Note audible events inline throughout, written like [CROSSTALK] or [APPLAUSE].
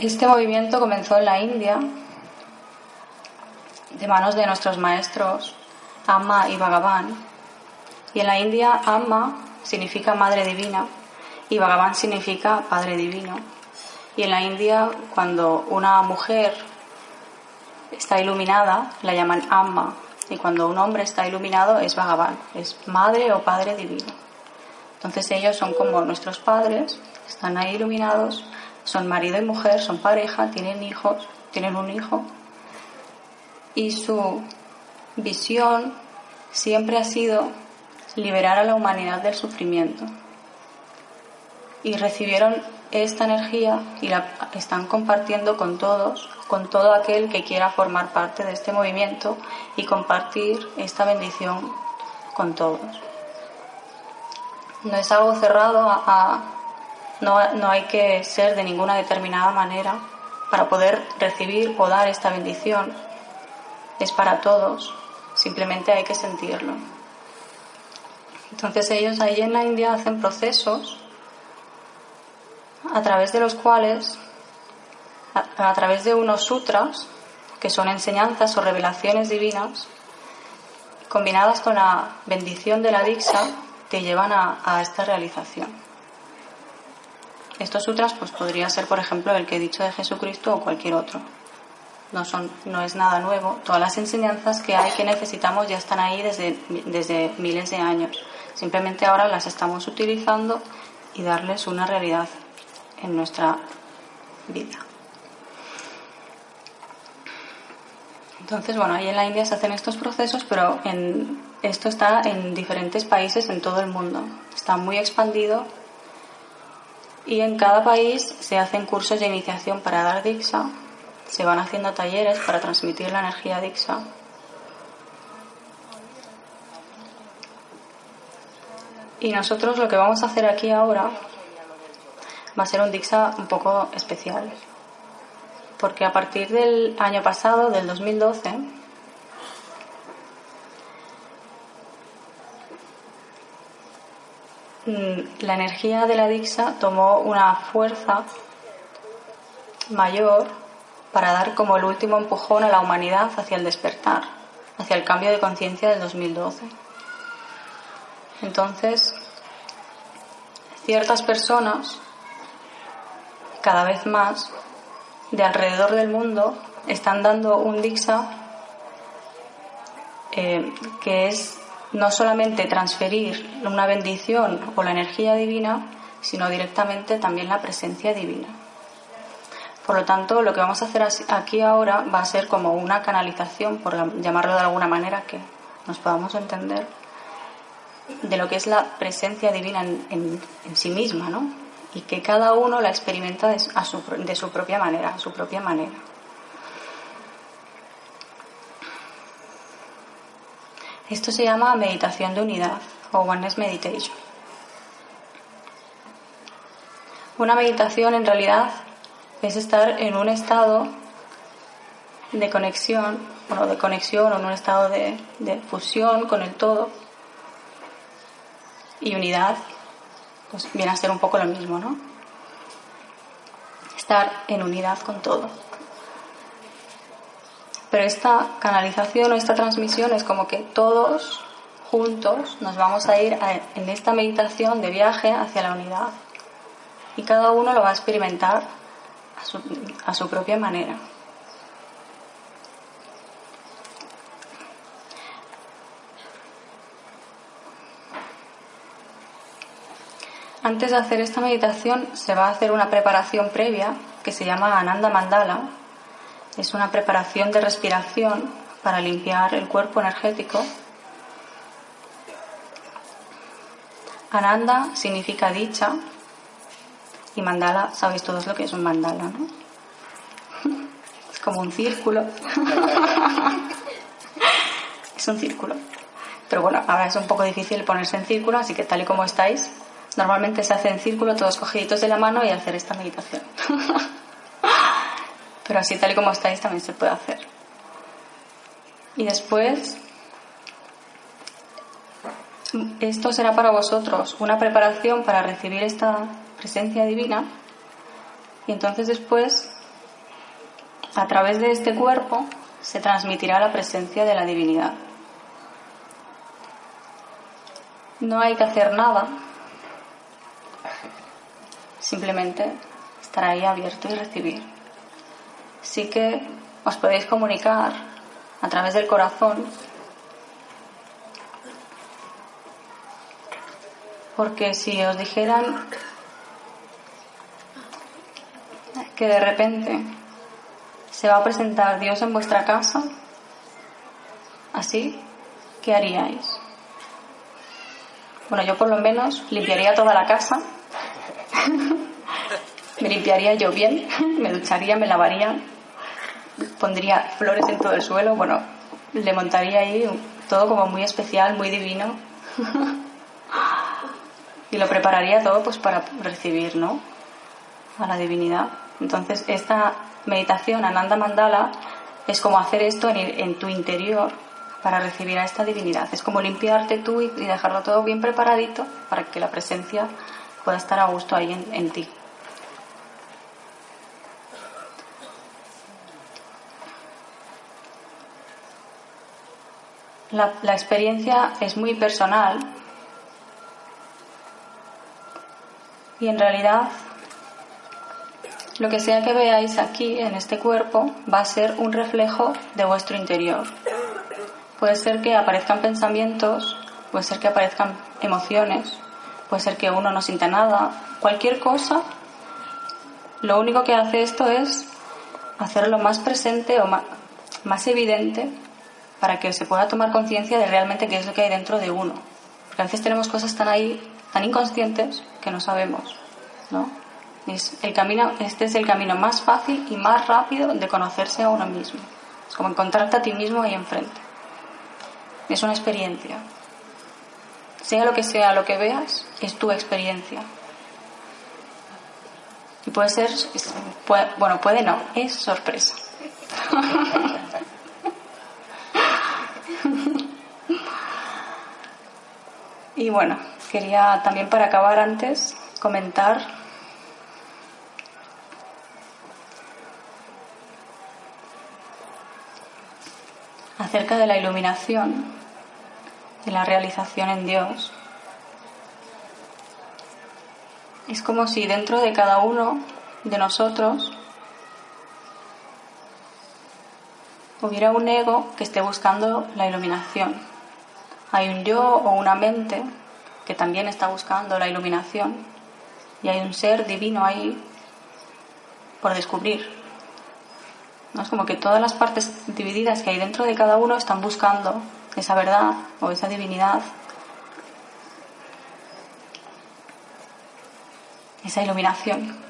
Este movimiento comenzó en la India de manos de nuestros maestros Amma y Bhagavan. Y en la India Amma significa Madre Divina y Bhagavan significa Padre Divino. Y en la India cuando una mujer está iluminada la llaman Amma y cuando un hombre está iluminado es Bhagavan, es Madre o Padre Divino. Entonces ellos son como nuestros padres, están ahí iluminados, son marido y mujer, son pareja, tienen hijos, tienen un hijo y su visión siempre ha sido liberar a la humanidad del sufrimiento. Y recibieron esta energía y la están compartiendo con todos, con todo aquel que quiera formar parte de este movimiento y compartir esta bendición con todos. No es algo cerrado a, no, no hay que ser de ninguna determinada manera para poder recibir o dar esta bendición. Es para todos, simplemente hay que sentirlo. Entonces ellos ahí en la India hacen procesos a través de los cuales, a, través de unos sutras, que son enseñanzas o revelaciones divinas, combinadas con la bendición de la Diksha, te llevan a, esta realización. Estos sutras pues podría ser, por ejemplo, el que he dicho de Jesucristo o cualquier otro. No, son, no es nada nuevo. Todas las enseñanzas que hay que necesitamos ya están ahí desde, desde miles de años. Simplemente ahora las estamos utilizando y darles una realidad en nuestra vida. Entonces, bueno, ahí en la India se hacen estos procesos, pero en, esto está en diferentes países en todo el mundo. Está muy expandido y en cada país se hacen cursos de iniciación para dar Diksha, se van haciendo talleres para transmitir la energía Diksha. Y nosotros lo que vamos a hacer aquí ahora va a ser un Dixa un poco especial. Porque a partir del año pasado, del 2012, la energía de la Dixa tomó una fuerza mayor para dar como el último empujón a la humanidad hacia el despertar, hacia el cambio de conciencia del 2012. Entonces, ciertas personas cada vez más de alrededor del mundo están dando un Dixa eh, que es no solamente transferir una bendición o la energía divina, sino directamente también la presencia divina. Por lo tanto, lo que vamos a hacer aquí ahora va a ser como una canalización, por llamarlo de alguna manera, que nos podamos entender, de lo que es la presencia divina en, sí misma, ¿no? y que cada uno la experimenta de su, de su propia manera, a su propia manera. Esto se llama meditación de unidad o oneness meditation. Una meditación en realidad es estar en un estado de conexión, bueno, de conexión o en un estado de, de fusión con el todo y unidad pues viene a ser un poco lo mismo, ¿no? Estar en unidad con todo. Pero esta canalización o esta transmisión es como que todos juntos nos vamos a ir en esta meditación de viaje hacia la unidad. Y cada uno lo va a experimentar a su, propia manera. Antes de hacer esta meditación se va a hacer una preparación previa que se llama Ananda Mandala. Es una preparación de respiración para limpiar el cuerpo energético. Ananda significa dicha y mandala, sabéis todos lo que es un mandala, ¿no? [LAUGHS] Es como un círculo. [LAUGHS] es un círculo. Pero bueno, ahora es un poco difícil ponerse en círculo, así que tal y como estáis, Normalmente se hace en círculo, todos cogiditos de la mano y hacer esta meditación. [LAUGHS] Pero así tal y como estáis también se puede hacer. Y después, esto será para vosotros una preparación para recibir esta presencia divina. Y entonces después a través de este cuerpo se transmitirá la presencia de la divinidad. No hay que hacer nada, simplemente estar ahí abierto y recibir. Sí que os podéis comunicar a través del corazón, porque si os dijeran que de repente se va a presentar Dios en vuestra casa, así, ¿qué haríais? Bueno, yo por lo menos limpiaría toda la casa, [LAUGHS] me limpiaría yo bien, [LAUGHS] me ducharía, me lavaría, pondría flores en todo el suelo, bueno, le montaría ahí todo como muy especial, muy divino. y lo prepararía todo pues para recibir, ¿no? A la divinidad. Entonces, esta meditación Ananda Mandala es como hacer esto en, tu interior para recibir a esta divinidad. Es como limpiarte tú y, dejarlo todo bien preparadito para que la presencia pueda estar a gusto ahí en ti. La, experiencia es muy personal y en realidad lo que sea que veáis aquí en este cuerpo va a ser un reflejo de vuestro interior. Puede ser que aparezcan pensamientos, puede ser que aparezcan emociones, puede ser que uno no sienta nada, cualquier cosa. Lo único que hace esto es hacerlo más presente o más, más evidente para que se pueda tomar conciencia de realmente qué es lo que hay dentro de uno. Porque a veces tenemos cosas tan ahí, tan inconscientes, que no sabemos, ¿no? Es el camino, este es el camino más fácil y más rápido de conocerse a uno mismo. Es como encontrarte a ti mismo ahí enfrente. Es una experiencia. Sea lo que sea lo que veas, es tu experiencia. Y puede ser, bueno, puede no, es sorpresa. [LAUGHS] Y bueno, quería también para acabar antes comentar acerca de la iluminación, de la realización en Dios. Es como si dentro de cada uno de nosotros hubiera un ego que esté buscando la iluminación. Hay un yo o una mente que también está buscando la iluminación y hay un ser divino ahí por descubrir. ¿No? Es como que todas las partes divididas que hay dentro de cada uno están buscando esa verdad o esa divinidad, esa iluminación.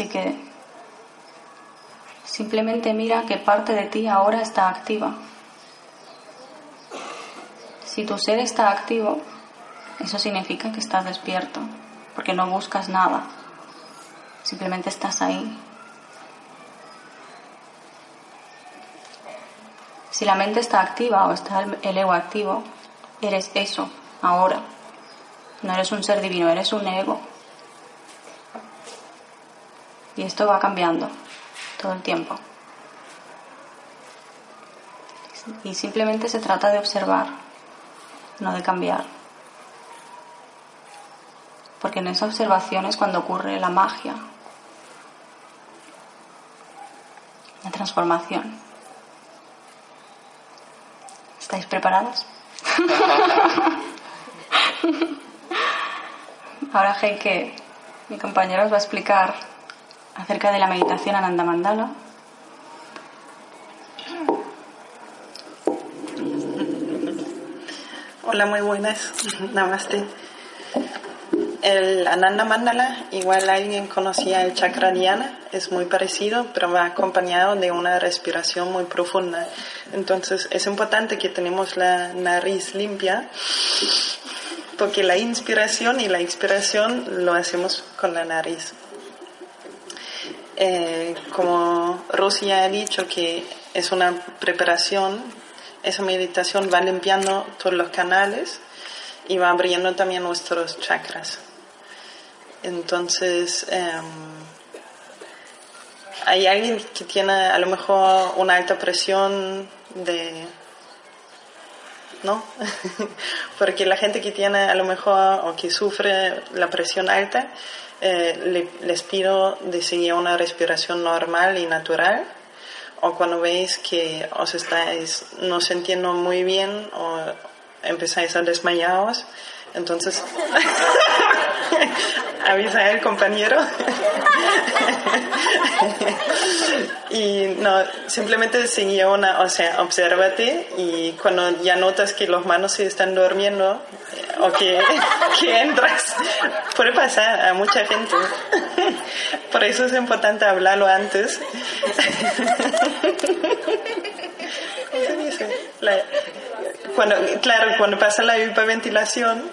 Así que simplemente mira qué parte de ti ahora está activa. Si tu ser está activo, eso significa que estás despierto, porque no buscas nada, simplemente estás ahí. Si la mente está activa o está el ego activo, eres eso ahora. No eres un ser divino, eres un ego. Y esto va cambiando todo el tiempo. Y simplemente se trata de observar, no de cambiar. Porque en esa observación es cuando ocurre la magia, la transformación. ¿Estáis preparados? [LAUGHS] Ahora que mi compañero, os va a explicar acerca de la meditación Ananda Mandala. Hola, muy buenas. Namaste. El Ananda Mandala, igual alguien conocía el chakra Dhyana, es muy parecido, pero va acompañado de una respiración muy profunda. Entonces es importante que tenemos la nariz limpia, porque la inspiración y la expiración lo hacemos con la nariz. Eh, como Rusia ha dicho que es una preparación, esa meditación va limpiando todos los canales y va abriendo también nuestros chakras. Entonces, em, hay alguien que tiene a lo mejor una alta presión de... ¿No? [LAUGHS] Porque la gente que tiene a lo mejor o que sufre la presión alta, eh, les pido de una respiración normal y natural. O cuando veis que os estáis no sintiendo muy bien o empezáis a desmayaros, entonces [LAUGHS] avisa al compañero. [LAUGHS] y no, simplemente sigue una, o sea, obsérvate y cuando ya notas que los manos se están durmiendo o que, que entras, puede pasar a mucha gente. Por eso es importante hablarlo antes. ¿Cómo se dice? cuando, claro, cuando pasa la hiperventilación,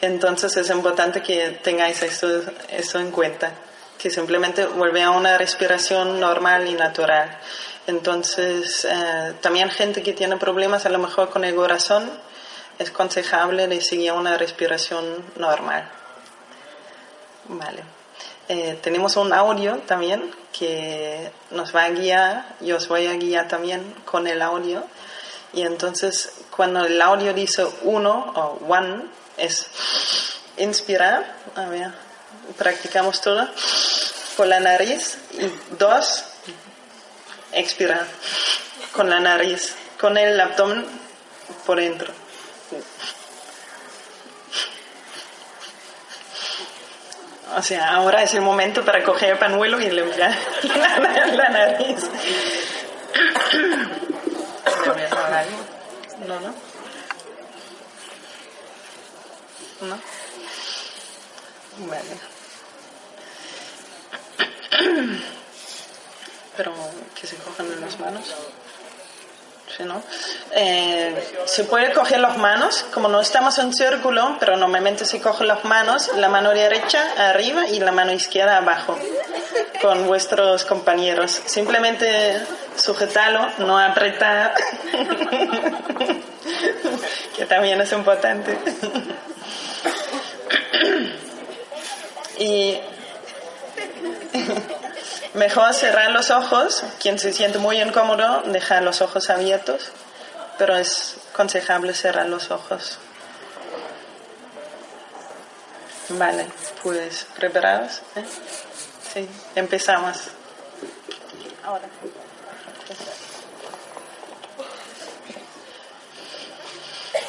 entonces es importante que tengáis esto, esto en cuenta, que simplemente vuelve a una respiración normal y natural. Entonces, eh, también gente que tiene problemas a lo mejor con el corazón, es aconsejable de seguir una respiración normal. Vale. Eh, tenemos un audio también que nos va a guiar, yo os voy a guiar también con el audio. Y entonces, cuando el audio dice uno o one, es inspirar, a ver, practicamos todo, por la nariz, y dos, expirar con la nariz, con el abdomen por dentro. O sea, ahora es el momento para coger el panuelo y limpiar la, la nariz. No, no. ¿no? Vale. Pero que se cojan en las manos. Eh, se puede coger las manos, como no estamos en círculo, pero normalmente se cogen las manos, la mano derecha arriba y la mano izquierda abajo, con vuestros compañeros. Simplemente sujetarlo, no apretar, [LAUGHS] que también es importante. Y mejor cerrar los ojos. Quien se siente muy incómodo, dejar los ojos abiertos, pero es aconsejable cerrar los ojos. Vale, pues preparados. ¿Eh? Sí, empezamos. Ahora.